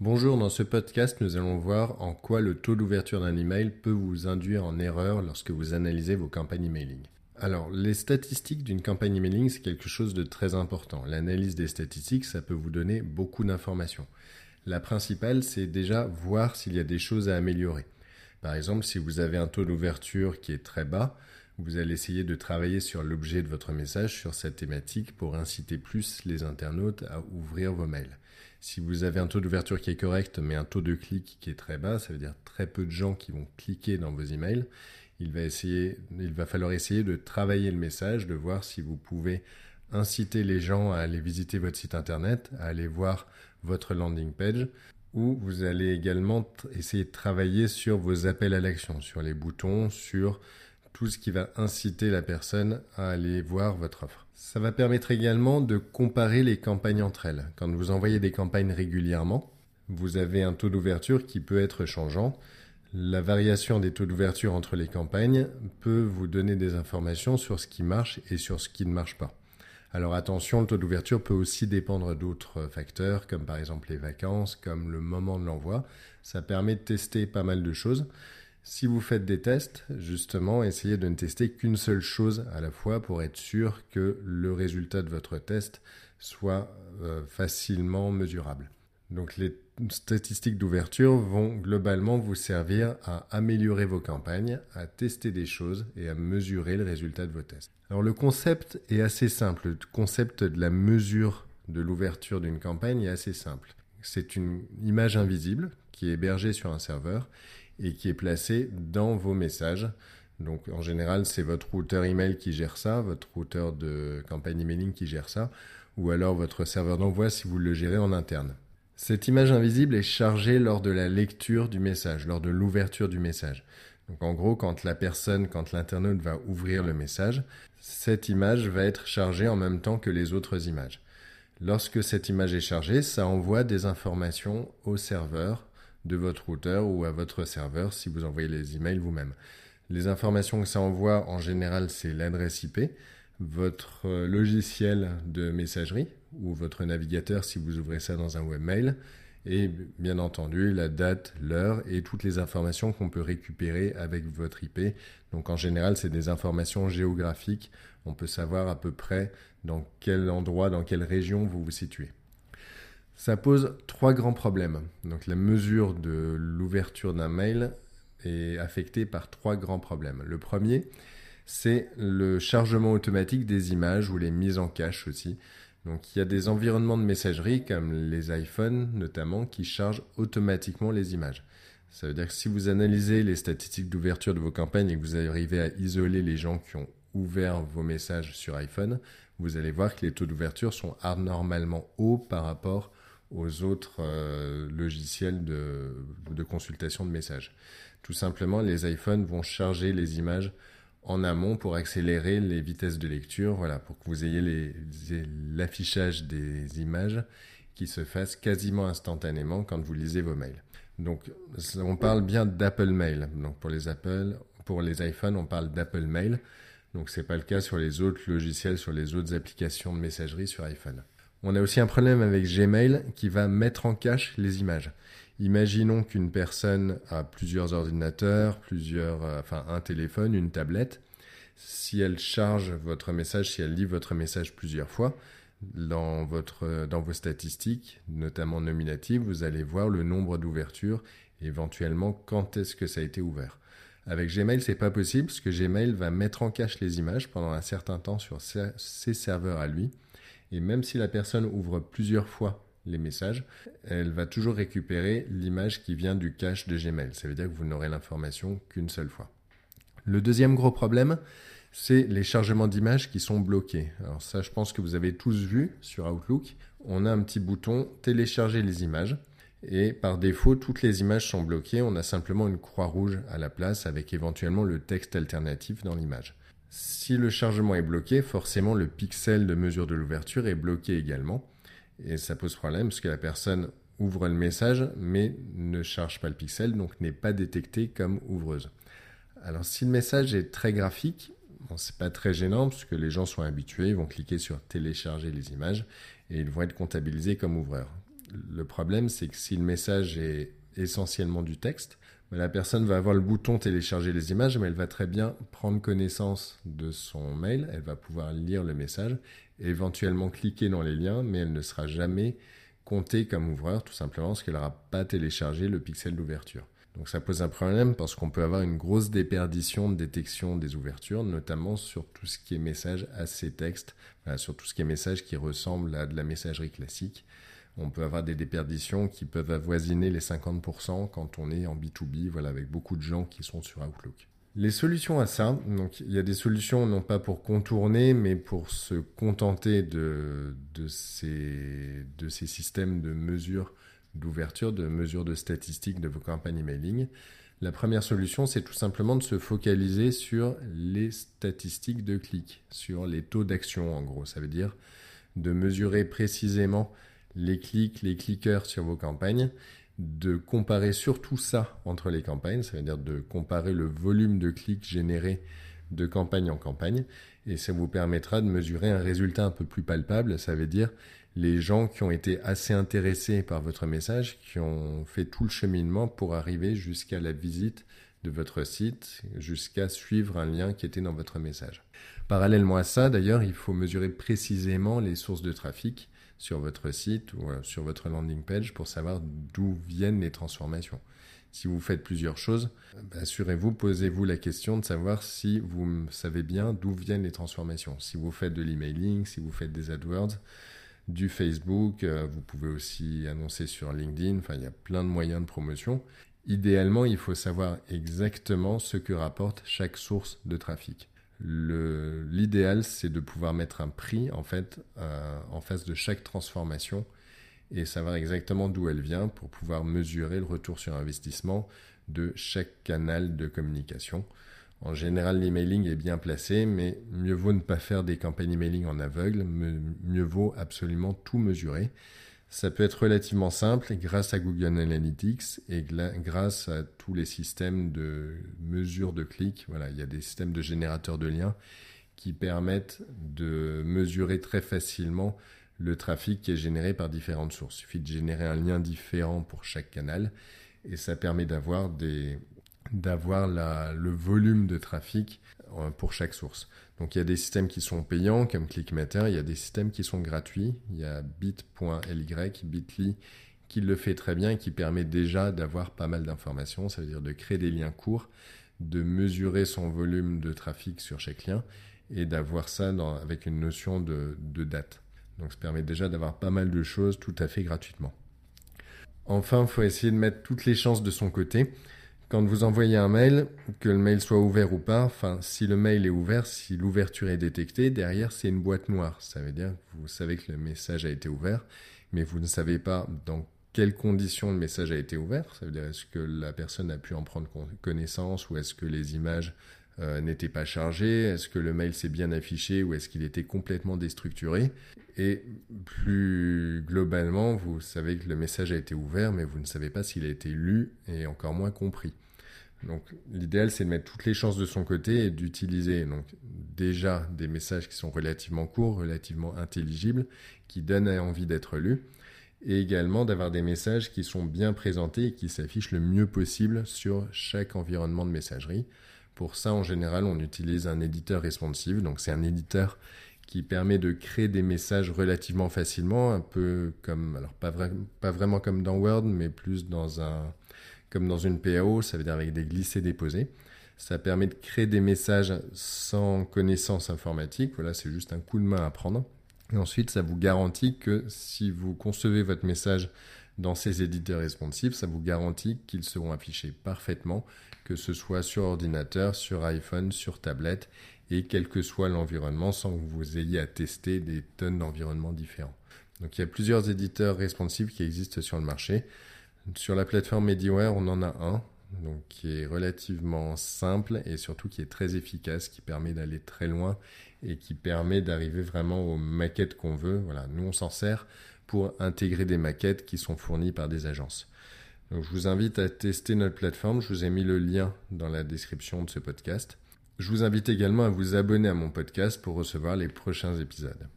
Bonjour, dans ce podcast, nous allons voir en quoi le taux d'ouverture d'un email peut vous induire en erreur lorsque vous analysez vos campagnes emailing. Alors, les statistiques d'une campagne emailing, c'est quelque chose de très important. L'analyse des statistiques, ça peut vous donner beaucoup d'informations. La principale, c'est déjà voir s'il y a des choses à améliorer. Par exemple, si vous avez un taux d'ouverture qui est très bas, vous allez essayer de travailler sur l'objet de votre message, sur cette thématique, pour inciter plus les internautes à ouvrir vos mails. Si vous avez un taux d'ouverture qui est correct, mais un taux de clic qui est très bas, ça veut dire très peu de gens qui vont cliquer dans vos emails, il va, il va falloir essayer de travailler le message, de voir si vous pouvez inciter les gens à aller visiter votre site internet, à aller voir votre landing page, ou vous allez également essayer de travailler sur vos appels à l'action, sur les boutons, sur tout ce qui va inciter la personne à aller voir votre offre. Ça va permettre également de comparer les campagnes entre elles. Quand vous envoyez des campagnes régulièrement, vous avez un taux d'ouverture qui peut être changeant. La variation des taux d'ouverture entre les campagnes peut vous donner des informations sur ce qui marche et sur ce qui ne marche pas. Alors attention, le taux d'ouverture peut aussi dépendre d'autres facteurs, comme par exemple les vacances, comme le moment de l'envoi. Ça permet de tester pas mal de choses. Si vous faites des tests, justement, essayez de ne tester qu'une seule chose à la fois pour être sûr que le résultat de votre test soit euh, facilement mesurable. Donc les statistiques d'ouverture vont globalement vous servir à améliorer vos campagnes, à tester des choses et à mesurer le résultat de vos tests. Alors le concept est assez simple. Le concept de la mesure de l'ouverture d'une campagne est assez simple. C'est une image invisible qui est hébergée sur un serveur et qui est placé dans vos messages. Donc en général, c'est votre routeur email qui gère ça, votre routeur de campagne emailing qui gère ça, ou alors votre serveur d'envoi si vous le gérez en interne. Cette image invisible est chargée lors de la lecture du message, lors de l'ouverture du message. Donc en gros, quand la personne, quand l'internaute va ouvrir le message, cette image va être chargée en même temps que les autres images. Lorsque cette image est chargée, ça envoie des informations au serveur de votre routeur ou à votre serveur si vous envoyez les emails vous-même. Les informations que ça envoie, en général, c'est l'adresse IP, votre euh, logiciel de messagerie ou votre navigateur si vous ouvrez ça dans un webmail, et bien entendu la date, l'heure et toutes les informations qu'on peut récupérer avec votre IP. Donc en général, c'est des informations géographiques. On peut savoir à peu près dans quel endroit, dans quelle région vous vous situez. Ça pose trois grands problèmes. Donc la mesure de l'ouverture d'un mail est affectée par trois grands problèmes. Le premier, c'est le chargement automatique des images ou les mises en cache aussi. Donc il y a des environnements de messagerie comme les iPhones notamment qui chargent automatiquement les images. Ça veut dire que si vous analysez les statistiques d'ouverture de vos campagnes et que vous arrivez à isoler les gens qui ont ouvert vos messages sur iPhone, vous allez voir que les taux d'ouverture sont anormalement hauts par rapport aux autres euh, logiciels de, consultation de messages. Tout simplement, les iPhones vont charger les images en amont pour accélérer les vitesses de lecture, voilà, pour que vous ayez l'affichage des images qui se fasse quasiment instantanément quand vous lisez vos mails. Donc, on parle bien d'Apple Mail. Donc, pour les Apple, pour les iPhones, on parle d'Apple Mail. Donc, c'est pas le cas sur les autres logiciels, sur les autres applications de messagerie sur iPhone. On a aussi un problème avec Gmail qui va mettre en cache les images. Imaginons qu'une personne a plusieurs ordinateurs, plusieurs, euh, enfin un téléphone, une tablette. Si elle charge votre message, si elle lit votre message plusieurs fois, dans, vos statistiques, notamment nominatives, vous allez voir le nombre d'ouvertures et éventuellement quand est-ce que ça a été ouvert. Avec Gmail, c'est pas possible parce que Gmail va mettre en cache les images pendant un certain temps sur ses serveurs à lui et même si la personne ouvre plusieurs fois les messages, elle va toujours récupérer l'image qui vient du cache de Gmail. Ça veut dire que vous n'aurez l'information qu'une seule fois. Le deuxième gros problème, c'est les chargements d'images qui sont bloqués. Alors ça, je pense que vous avez tous vu sur Outlook. On a un petit bouton télécharger les images. Et par défaut, toutes les images sont bloquées. On a simplement une croix rouge à la place avec éventuellement le texte alternatif dans l'image. Si le chargement est bloqué, forcément le pixel de mesure de l'ouverture est bloqué également. Et ça pose problème parce que la personne ouvre le message mais ne charge pas le pixel, donc n'est pas détecté comme ouvreuse. Alors si le message est très graphique, bon, c'est pas très gênant parce que les gens sont habitués, ils vont cliquer sur télécharger les images et ils vont être comptabilisés comme ouvreurs. Le problème, c'est que si le message est essentiellement du texte, la personne va avoir le bouton télécharger les images, mais elle va très bien prendre connaissance de son mail, elle va pouvoir lire le message, et éventuellement cliquer dans les liens, mais elle ne sera jamais comptée comme ouvreur, tout simplement parce qu'elle n'aura pas téléchargé le pixel d'ouverture. Donc ça pose un problème parce qu'on peut avoir une grosse déperdition de détection des ouvertures, notamment sur tout ce qui est message assez texte, sur tout ce qui est message qui ressemble à de la messagerie classique on peut avoir des déperditions qui peuvent avoisiner les 50% quand on est en B2B, voilà, avec beaucoup de gens qui sont sur Outlook. Les solutions à ça, donc il y a des solutions non pas pour contourner, mais pour se contenter de, de, ces, de ces systèmes de mesure d'ouverture, de mesure de statistiques de vos campagnes emailing. La première solution, c'est tout simplement de se focaliser sur les statistiques de clics, sur les taux d'action en gros. Ça veut dire de mesurer précisément les clics, les clickers sur vos campagnes, de comparer surtout ça entre les campagnes, ça veut dire de comparer le volume de clics générés de campagne en campagne, et ça vous permettra de mesurer un résultat un peu plus palpable, ça veut dire les gens qui ont été assez intéressés par votre message, qui ont fait tout le cheminement pour arriver jusqu'à la visite de votre site, jusqu'à suivre un lien qui était dans votre message. Parallèlement à ça, d'ailleurs, il faut mesurer précisément les sources de trafic sur votre site ou euh, sur votre landing page pour savoir d'où viennent les transformations. Si vous faites plusieurs choses, bah, assurez-vous, posez-vous la question de savoir si vous savez bien d'où viennent les transformations. Si vous faites de l'emailing, si vous faites des AdWords, du Facebook, euh, vous pouvez aussi annoncer sur LinkedIn, enfin il y a plein de moyens de promotion. Idéalement, il faut savoir exactement ce que rapporte chaque source de trafic. L'idéal, c'est de pouvoir mettre un prix euh, en face de chaque transformation et savoir exactement d'où elle vient pour pouvoir mesurer le retour sur investissement de chaque canal de communication. En général, l'emailing est bien placé, mais mieux vaut ne pas faire des campagnes emailing en aveugle, mieux vaut absolument tout mesurer. Ça peut être relativement simple grâce à Google Analytics et grâce à tous les systèmes de mesure de clics. Voilà, il y a des systèmes de générateurs de liens qui permettent de mesurer très facilement le trafic qui est généré par différentes sources. Il suffit de générer un lien différent pour chaque canal et ça permet d'avoir des d'avoir le volume de trafic euh, pour chaque source. Donc il y a des systèmes qui sont payants comme ClickMeter, il y a des systèmes qui sont gratuits. Il y a bit.ly, Bitly qui le fait très bien et qui permet déjà d'avoir pas mal d'informations, ça veut dire de créer des liens courts, de mesurer son volume de trafic sur chaque lien et d'avoir ça avec une notion de, de date. Donc ça permet déjà d'avoir pas mal de choses tout à fait gratuitement. Enfin, il faut essayer de mettre toutes les chances de son côté quand vous envoyez un mail, que le mail soit ouvert ou pas, enfin, si le mail est ouvert, si l'ouverture est détectée, derrière, c'est une boîte noire. Ça veut dire que vous savez que le message a été ouvert, mais vous ne savez pas dans quelles conditions le message a été ouvert. Ça veut dire est-ce que la personne a pu en prendre connaissance ou est-ce que les images euh, n'étaient pas chargées? Est-ce que le mail s'est bien affiché ou est-ce qu'il était complètement déstructuré? Et plus globalement, vous savez que le message a été ouvert, mais vous ne savez pas s'il a été lu et encore moins compris. Donc l'idéal, c'est de mettre toutes les chances de son côté et d'utiliser donc déjà des messages qui sont relativement courts, relativement intelligibles, qui donnent envie d'être lus, et également d'avoir des messages qui sont bien présentés et qui s'affichent le mieux possible sur chaque environnement de messagerie. Pour ça, en général, on utilise un éditeur responsive. Donc, c'est un éditeur qui permet de créer des messages relativement facilement, un peu comme, alors pas, vraiment comme dans Word, mais plus dans un, comme dans une PAO, ça veut dire avec des glissés-déposés. Ça permet de créer des messages sans connaissance informatique. Voilà, c'est juste un coup de main à prendre. Et ensuite, ça vous garantit que si vous concevez votre message dans ces éditeurs responsifs, ça vous garantit qu'ils seront affichés parfaitement, que ce soit sur ordinateur, sur iPhone, sur tablette, et quel que soit l'environnement, sans que vous ayez à tester des tonnes d'environnements différents. Donc il y a plusieurs éditeurs responsifs qui existent sur le marché. Sur la plateforme MediWare, on en a un, donc qui est relativement simple et surtout qui est très efficace, qui permet d'aller très loin et qui permet d'arriver vraiment aux maquettes qu'on veut. Voilà, nous on s'en sert pour intégrer des maquettes qui sont fournies par des agences. Donc, je vous invite à tester notre plateforme. Je vous ai mis le lien dans la description de ce podcast. Je vous invite également à vous abonner à mon podcast pour recevoir les prochains épisodes.